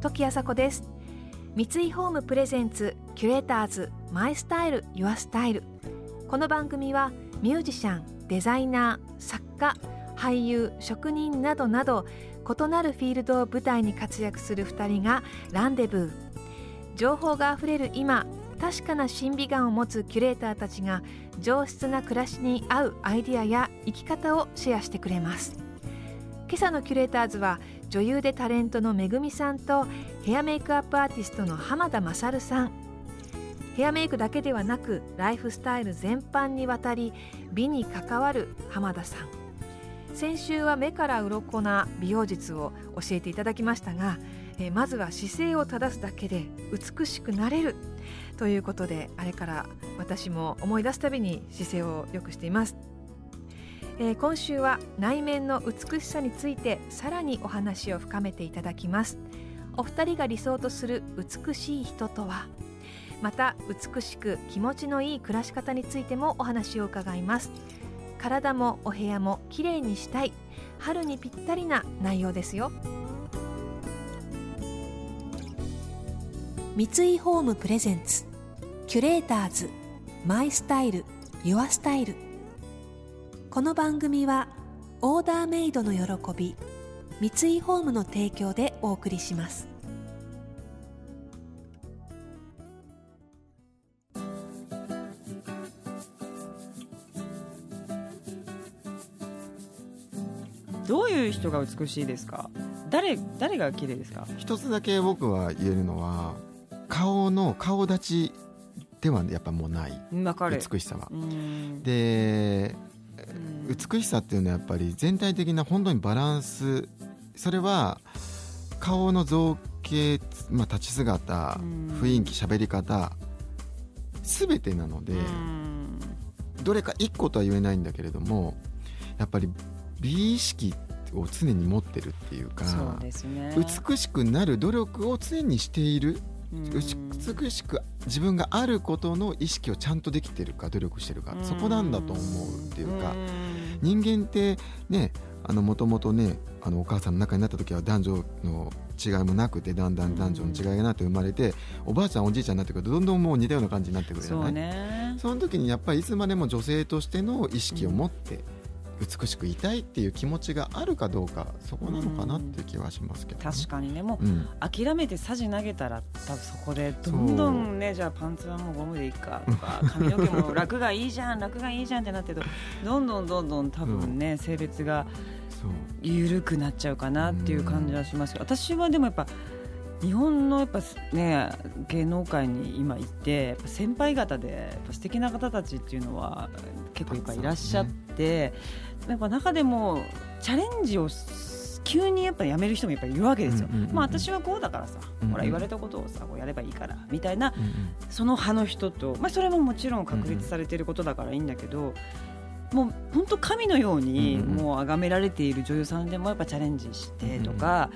時あさこです。三井ホームプレゼンツキュレーターズマイスタイルユアスタイル。この番組はミュージシャンデザイナー作家俳優職人などなど異なるフィールドを舞台に活躍する2人がランデブー。情報があふれる今確かな審美眼を持つキュレーターたちが上質な暮らしに合うアイディアや生き方をシェアしてくれます。今朝のキュレーターズは女優でタレントのめぐみさんとヘアメイクアップアーティストの浜田勝さん。ヘアメイクだけではなくライフスタイル全般にわたり美に関わる浜田さん。先週は目から鱗な美容術を教えていただきましたが、えまずは姿勢を正すだけで美しくなれるということであれから私も思い出すたびに姿勢を良くしています。えー、今週は内面の美しさについてさらにお話を深めていただきます。お二人が理想とする美しい人とは？また美しく気持ちのいい暮らし方についてもお話を伺います。体もお部屋もきれいにしたい。春にぴったりな内容ですよ。三井ホームプレゼンツ。キュレーターズ。マイスタイル。ユアスタイル。この番組はオーダーメイドの喜び三井ホームの提供でお送りします。どういう人が美しいですか？誰誰が綺麗ですか？一つだけ僕は言えるのは顔の顔立ちではやっぱもうない。美しさは。で美しさっていうのはやっぱり全体的な本当にバランス。それは顔の造形、まあ、立ち姿雰囲気喋り方全てなのでどれか一個とは言えないんだけれどもやっぱり美意識を常に持ってるっていうか、ね、美しくなる努力を常にしている。美しく自分があることの意識をちゃんとできてるか努力してるかそこなんだと思うっていうか人間ってねもともとねあのお母さんの中になった時は男女の違いもなくてだんだん男女の違いがなって生まれて、おばあちゃんおじいちゃんになってくるとどんどんもう似たような感じになってくるじゃないその時にやっぱりいつまでも女性としての意識を持って、美しくいたいっていう気持ちがあるかどうかそこなのかなっていう気はしますけど、ね、確かにね。もう、うん、諦めてさじ投げたら多分そこでどんどんねじゃあパンツはもうゴムでいいかとか髪の毛も楽がいいじゃん楽がいいじゃんってなってると どんどんどんどん多分ね、性別が緩くなっちゃうかなっていう感じはしますけど、私はでもやっぱ日本のやっぱね芸能界に今いて先輩方で素敵な方たちっていうのは結構やっぱいらっしゃって、やっぱ中でもチャレンジを急にやっぱやめる人もやっぱりいるわけですよ。まあ私はこうだからさ、ほら言われたことをさこうやればいいからみたいな、その派の人と、まあそれももちろん確立されていることだからいいんだけど。もう本当神のようにもう崇められている女優さんでもやっぱチャレンジしてとか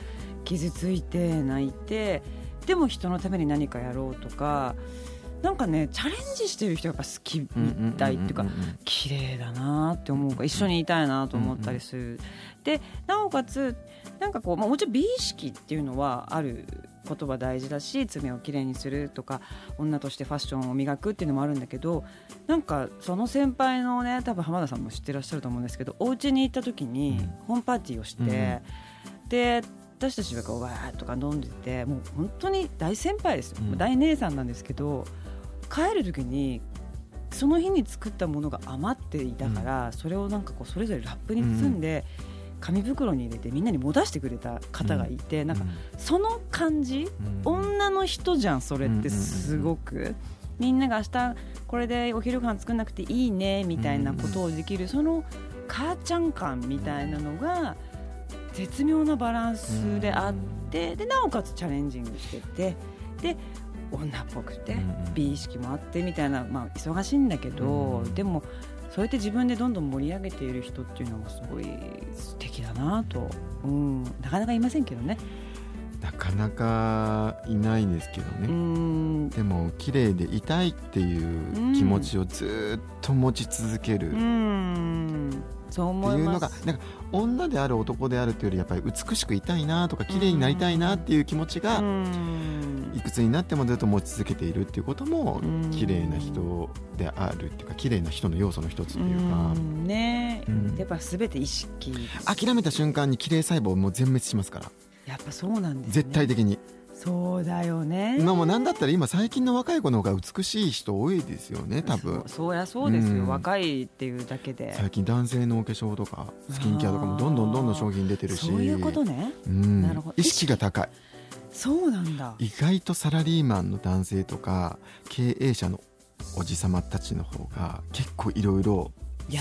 傷ついて泣いてでも人のために何かやろうとかなんかねチャレンジしてる人がやっぱ好きみたいっていうか綺麗だなって思うか一緒にいたいなと思ったりする。でなおかつなんかこう、まあ、もちろん美意識っていうのはあることは大事だし爪をきれいにするとか女としてファッションを磨くっていうのもあるんだけどなんかその先輩のね多分浜田さんも知ってらっしゃると思うんですけどお家に行った時にホームパーティーをして、で私たちがこうわーとか飲んでてもう本当に大先輩ですよ、うん、大姉さんなんですけど帰る時にその日に作ったものが余っていたから、うん、それをなんかこうそれぞれラップに包んで、紙袋に入れてみんなに持たせてくれた方がいて、うん、なんかその感じ、女の人じゃんそれってすごく。みんなが明日これでお昼ご飯作んなくていいねみたいなことをできる、その母ちゃん感みたいなのが絶妙なバランスであってでなおかつチャレンジングしててで女っぽくて美意識もあってみたいな、まあ、忙しいんだけど、でもそうやって自分でどんどん盛り上げている人っていうのがすごい素敵だなと、うん、なかなかいませんけどね。なかなかいないんですけどね。でも綺麗でいたいっていう気持ちをずっと持ち続ける。っていうのがなんか女である男であるというよりやっぱり美しくいたいなとか綺麗になりたいなっていう気持ちがいくつになってもずっと持ち続けているっていうことも綺麗な人であるっていうか綺麗な人の要素の一つというか。ね、うん、やっぱ全て意識諦めた瞬間に綺麗細胞も全滅しますから。やっぱそうなんです、ね、絶対的に。そうだよね。今もなんだったら今最近の若い子の方が美しい人多いですよね多分。そうやそうですよ、うん、若いっていうだけで。最近男性のお化粧とかスキンケアとかもどんどんどんどん商品出てるし。そういうことね、うん、なるほど。意識が高いそうなんだ。意外とサラリーマンの男性とか経営者のおじさまたちの方が結構いろいろ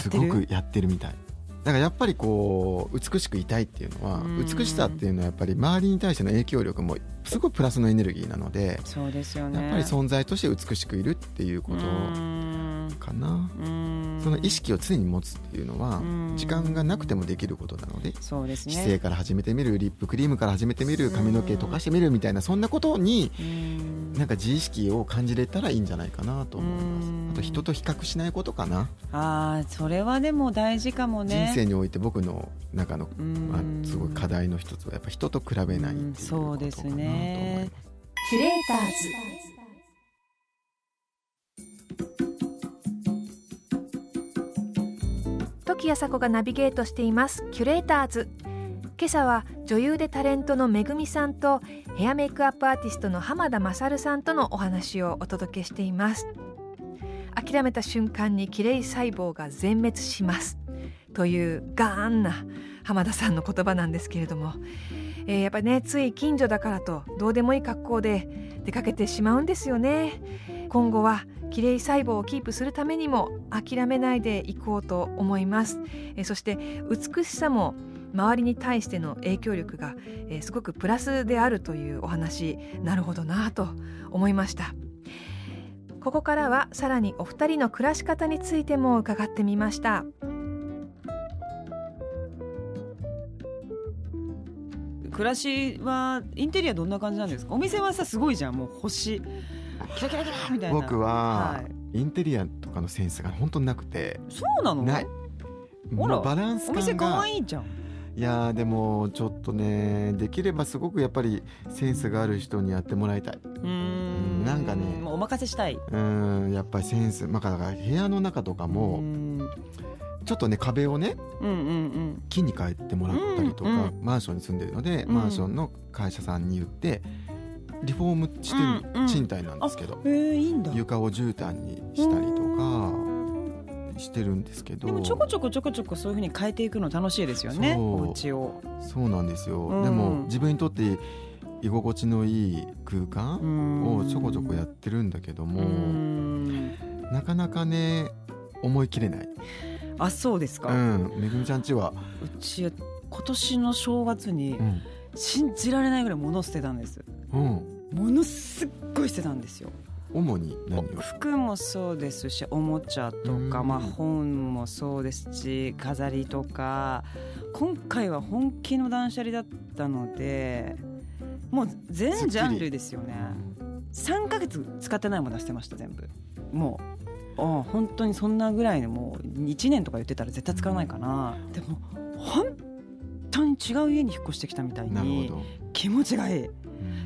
すごくやってるみたいだからやっぱりこう美しくいたいっていうのは美しさっていうのはやっぱり周りに対しての影響力もすごいプラスのエネルギーなのでそうですよね。やっぱり存在として美しくいるっていうことかな。その意識を常に持つっていうのは時間がなくてもできることなのでそうです、ね、姿勢から始めてみるリップクリームから始めてみる髪の毛溶かしてみるみたいなそんなことになんか自意識を感じれたらいいんじゃないかなと思います。あと人と比較しないことかな。あそれはでも大事かもね。人生において僕の中の、まあ、すごい課題の一つはやっぱ人と比べないっていうことかなと思います。キュレーターズ。時あさこがナビゲートしています。キュレーターズ。今朝は女優でタレントのめぐみさんとヘアメイクアップアーティストの浜田勝さんとのお話をお届けしています。諦めた瞬間にキレイ細胞が全滅しますというガーンな浜田さんの言葉なんですけれども、えー、やっぱりねつい近所だからとどうでもいい格好で出かけてしまうんですよね。今後はきれい細胞をキープするためにも諦めないでいこうと思います。えそして美しさも周りに対しての影響力が、えすごくプラスであるというお話なるほどなと思いました。ここからはさらにお二人の暮らし方についても伺ってみました。暮らしはインテリアどんな感じなんですか？お店はさすごいじゃんもう星。キラキラキラみたいな。僕は、インテリアとかのセンスが本当なくて。そうなの？ない。ほら。バランスお店可愛いじゃん。いやでもちょっとねできればすごくやっぱりセンスがある人にやってもらいたい。うん。なんかね。お任せしたい。うんやっぱりセンス。まあだから部屋の中とかもちょっとね壁をね、うんうんうん、木に変えてもらったりとか、うんうん、マンションに住んでるので、うん、マンションの会社さんに言ってリフォームしてる賃貸なんですけど、うんうん、床を絨毯にしたりとかしてるんですけど。でもちょこちょこちょこちょこそういうふうに変えていくの楽しいですよねお家を。そうなんですよ、うん、でも自分にとって居心地のいい空間をちょこちょこやってるんだけどもなかなかね思い切れないあそうですか。うんめぐみちゃんちは？うち今年の正月に信じられないぐらい物を捨てたんです、うん、ものすっごい捨てたんですよ。主に何を？服もそうですしおもちゃとか、まあ、本もそうですし飾りとか。今回は本気の断捨離だったのでもう全ジャンルですよね。3か月使ってないもの出してました全部。もうあ本当にそんなぐらいのもう1年とか言ってたら絶対使わないかな。でも本当に違う家に引っ越してきたみたいに気持ちがいい。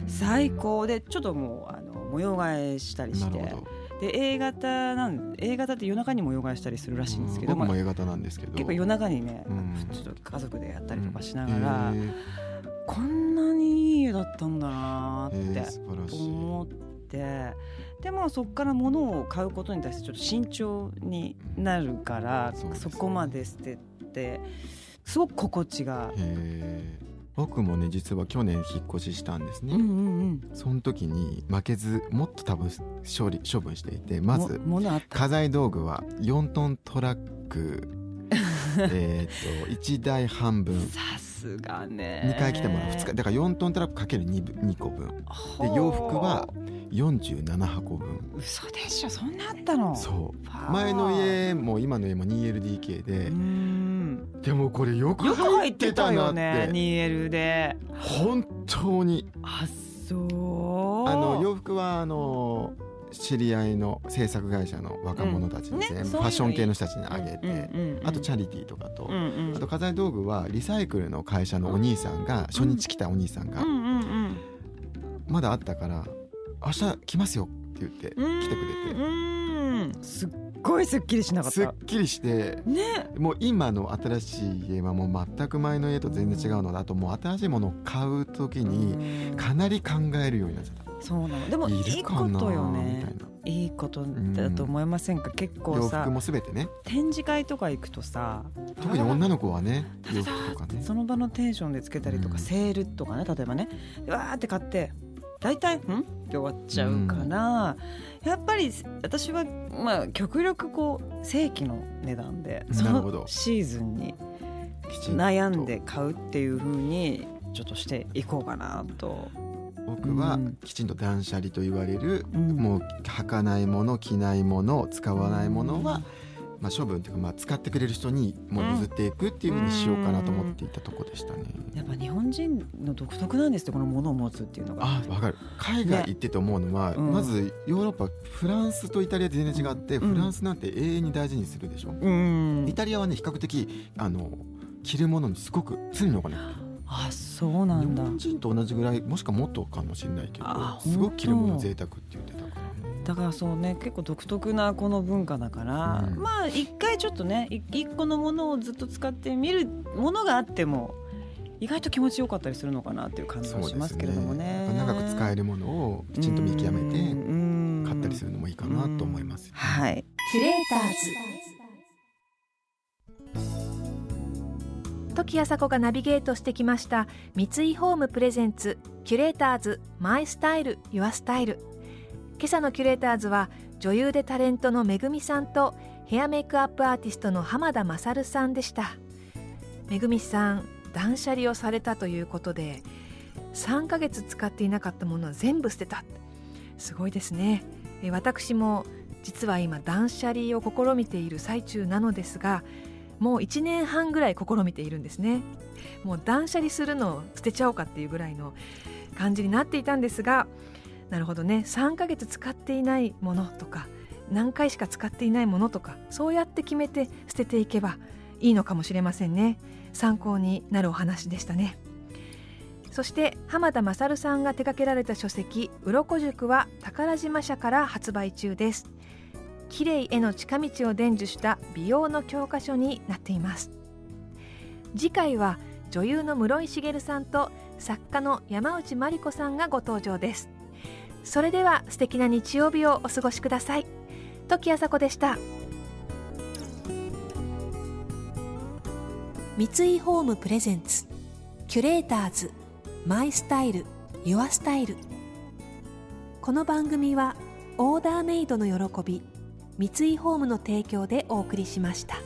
最高でちょっともうあの模様替えしたりして。で A 型なん A 型って夜中に模様替えしたりするらしいんですけど、僕も A 型なんですけど。結構夜中にね、ちょっと家族でやったりとかしながら、こんなにいい家だったんだなって思ってでもそこから物を買うことに対してちょっと慎重になるから、そこまで捨ててすごく心地が。僕もね実は去年引っ越ししたんですね、うんうんうん、その時に負けずもっと多分処理処分していてまず家財道具は4トントラック。えと1台半分。さすがね。2回来てもらう。2日だから4トントラックかける 2, 2個分。で洋服は47箱分。嘘でしょそんなあったの？そう。前の家も今の家も 2LDK で。ん、でもこれよく入ってたよね 2L で。本当に。あそう。あの洋服はあの知り合いの制作会社の若者たちに、ねうんね、ファッション系の人たちにあげて、あとチャリティーとかと、うんうん、あと家財道具はリサイクルの会社のお兄さんが、初日来たお兄さんが、まだあったから「明日来ますよ」って言って来てくれて。すっごいすっきりしなかった。すっきりして、ね、もう今の新しい家はもう全く前の家と全然違うのだともう新しいものを買う時にかなり考えるようになっちゃった。そうなの。でもいいことよね。いいことだと思いませんか、うん、結構さ洋服も全てね。展示会とか行くとさ。特に女の子はね洋服とかね。その場のテンションでつけたりとか、うん、セールとかね例えばね。わーって買って大体「ん?」って終わっちゃうから、うん、やっぱり私はまあ極力こう正規の値段でそのシーズンに悩んで買うっていうふうにちょっとしていこうかなと。僕はきちんと断捨離と言われる、うん、もう履かないもの着ないもの使わないものは、まあ、処分というか、まあ、使ってくれる人にもう譲っていくっていうふうにしようかなと思っていたとこでしたね、やっぱ日本人の独特なんですってこのものを持つっていうのが。あ分かる。海外行ってて思うのは、ねうん、まずヨーロッパフランスとイタリア全然違って、うん、フランスなんて永遠に大事にするでしょ、うん、イタリアはね比較的あの着るものにすごく常にお金あそうなんだ。日本人と同じぐらいもしくはもっとかもしれないけどすごく着るもの贅沢って言ってたから。だからそうね結構独特なこの文化だから、うん、まあ一回ちょっとね一個のものをずっと使ってみるものがあっても意外と気持ちよかったりするのかなっていう感じはしますけれどもね、ね、長く使えるものをきちんと見極めて買ったりするのもいいかなと思います、はい。キュレーターズ。時あさこがナビゲートしてきました三井ホームプレゼンツキュレーターズマイスタイルユアスタイル今朝のキュレーターズは女優でタレントのめぐみさんとヘアメイクアップアーティストの浜田勝さんでした。めぐみさん断捨離をされたということで3ヶ月使っていなかったものは全部捨てた。すごいですね。私も実は今断捨離を試みている最中なのですがもう1年半ぐらい試みているんですね。もう断捨離するのを捨てちゃおうかっていうぐらいの感じになっていたんですがなるほどね。3ヶ月使っていないものとか何回しか使っていないものとかそうやって決めて捨てていけばいいのかもしれませんね。参考になるお話でしたね。そして浜田勝さんが手掛けられた書籍「鱗塾」は宝島社から発売中です。綺麗への近道を伝授した美容の教科書になっています。次回は女優の室井茂さんと作家の山内真理子さんがご登場です。それでは素敵な日曜日をお過ごしください。時あさこでした。三井ホームプレゼンツ。キュレーターズ。マイスタイル。ユアスタイル。この番組はオーダーメイドの喜び。三井ホームの提供でお送りしました。